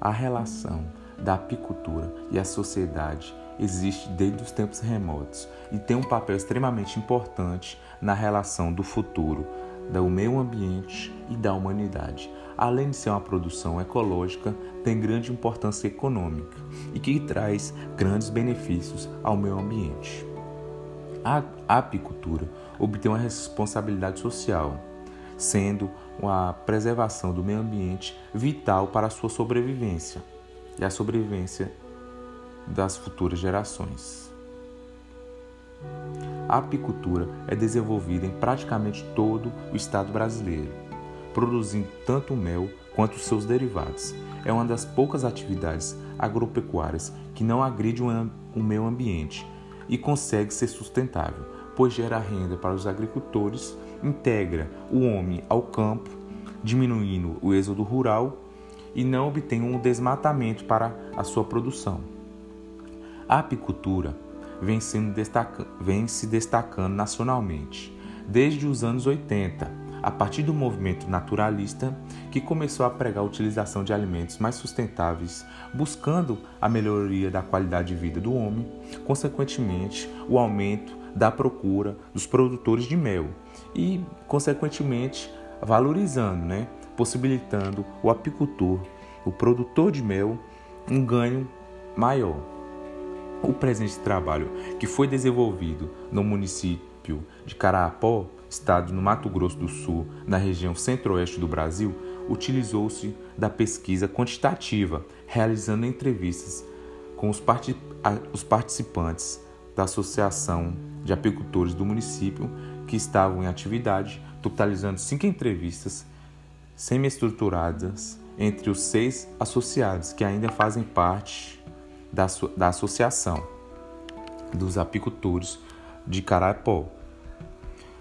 A relação da apicultura e a sociedade existe desde os tempos remotos e tem um papel extremamente importante na relação do futuro do meio ambiente e da humanidade. Além de ser uma produção ecológica, tem grande importância econômica e que traz grandes benefícios ao meio ambiente. A apicultura obtém uma responsabilidade social, sendo a preservação do meio ambiente vital para a sua sobrevivência e a sobrevivência das futuras gerações. A apicultura é desenvolvida em praticamente todo o estado brasileiro, produzindo tanto mel quanto seus derivados. É uma das poucas atividades agropecuárias que não agride o meio ambiente e consegue ser sustentável, pois gera renda para os agricultores, integra o homem ao campo, diminuindo o êxodo rural e não obtém um desmatamento para a sua produção. A apicultura vem, sendo destaca, vem se destacando nacionalmente desde os anos 80, a partir do movimento naturalista que começou a pregar a utilização de alimentos mais sustentáveis, buscando a melhoria da qualidade de vida do homem, consequentemente, o aumento da procura dos produtores de mel e, consequentemente, valorizando, né, possibilitando o apicultor, o produtor de mel, um ganho maior. O presente trabalho, que foi desenvolvido no município de Caraapó, estado no Mato Grosso do Sul, na região centro-oeste do Brasil, utilizou-se da pesquisa quantitativa, realizando entrevistas com os participantes da Associação de Apicultores do município que estavam em atividade, totalizando cinco entrevistas semi-estruturadas entre os seis associados que ainda fazem parte da, da Associação dos Apicultores de Caraipó,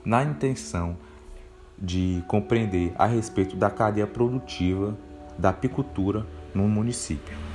na intenção de compreender a respeito da cadeia produtiva da apicultura no município.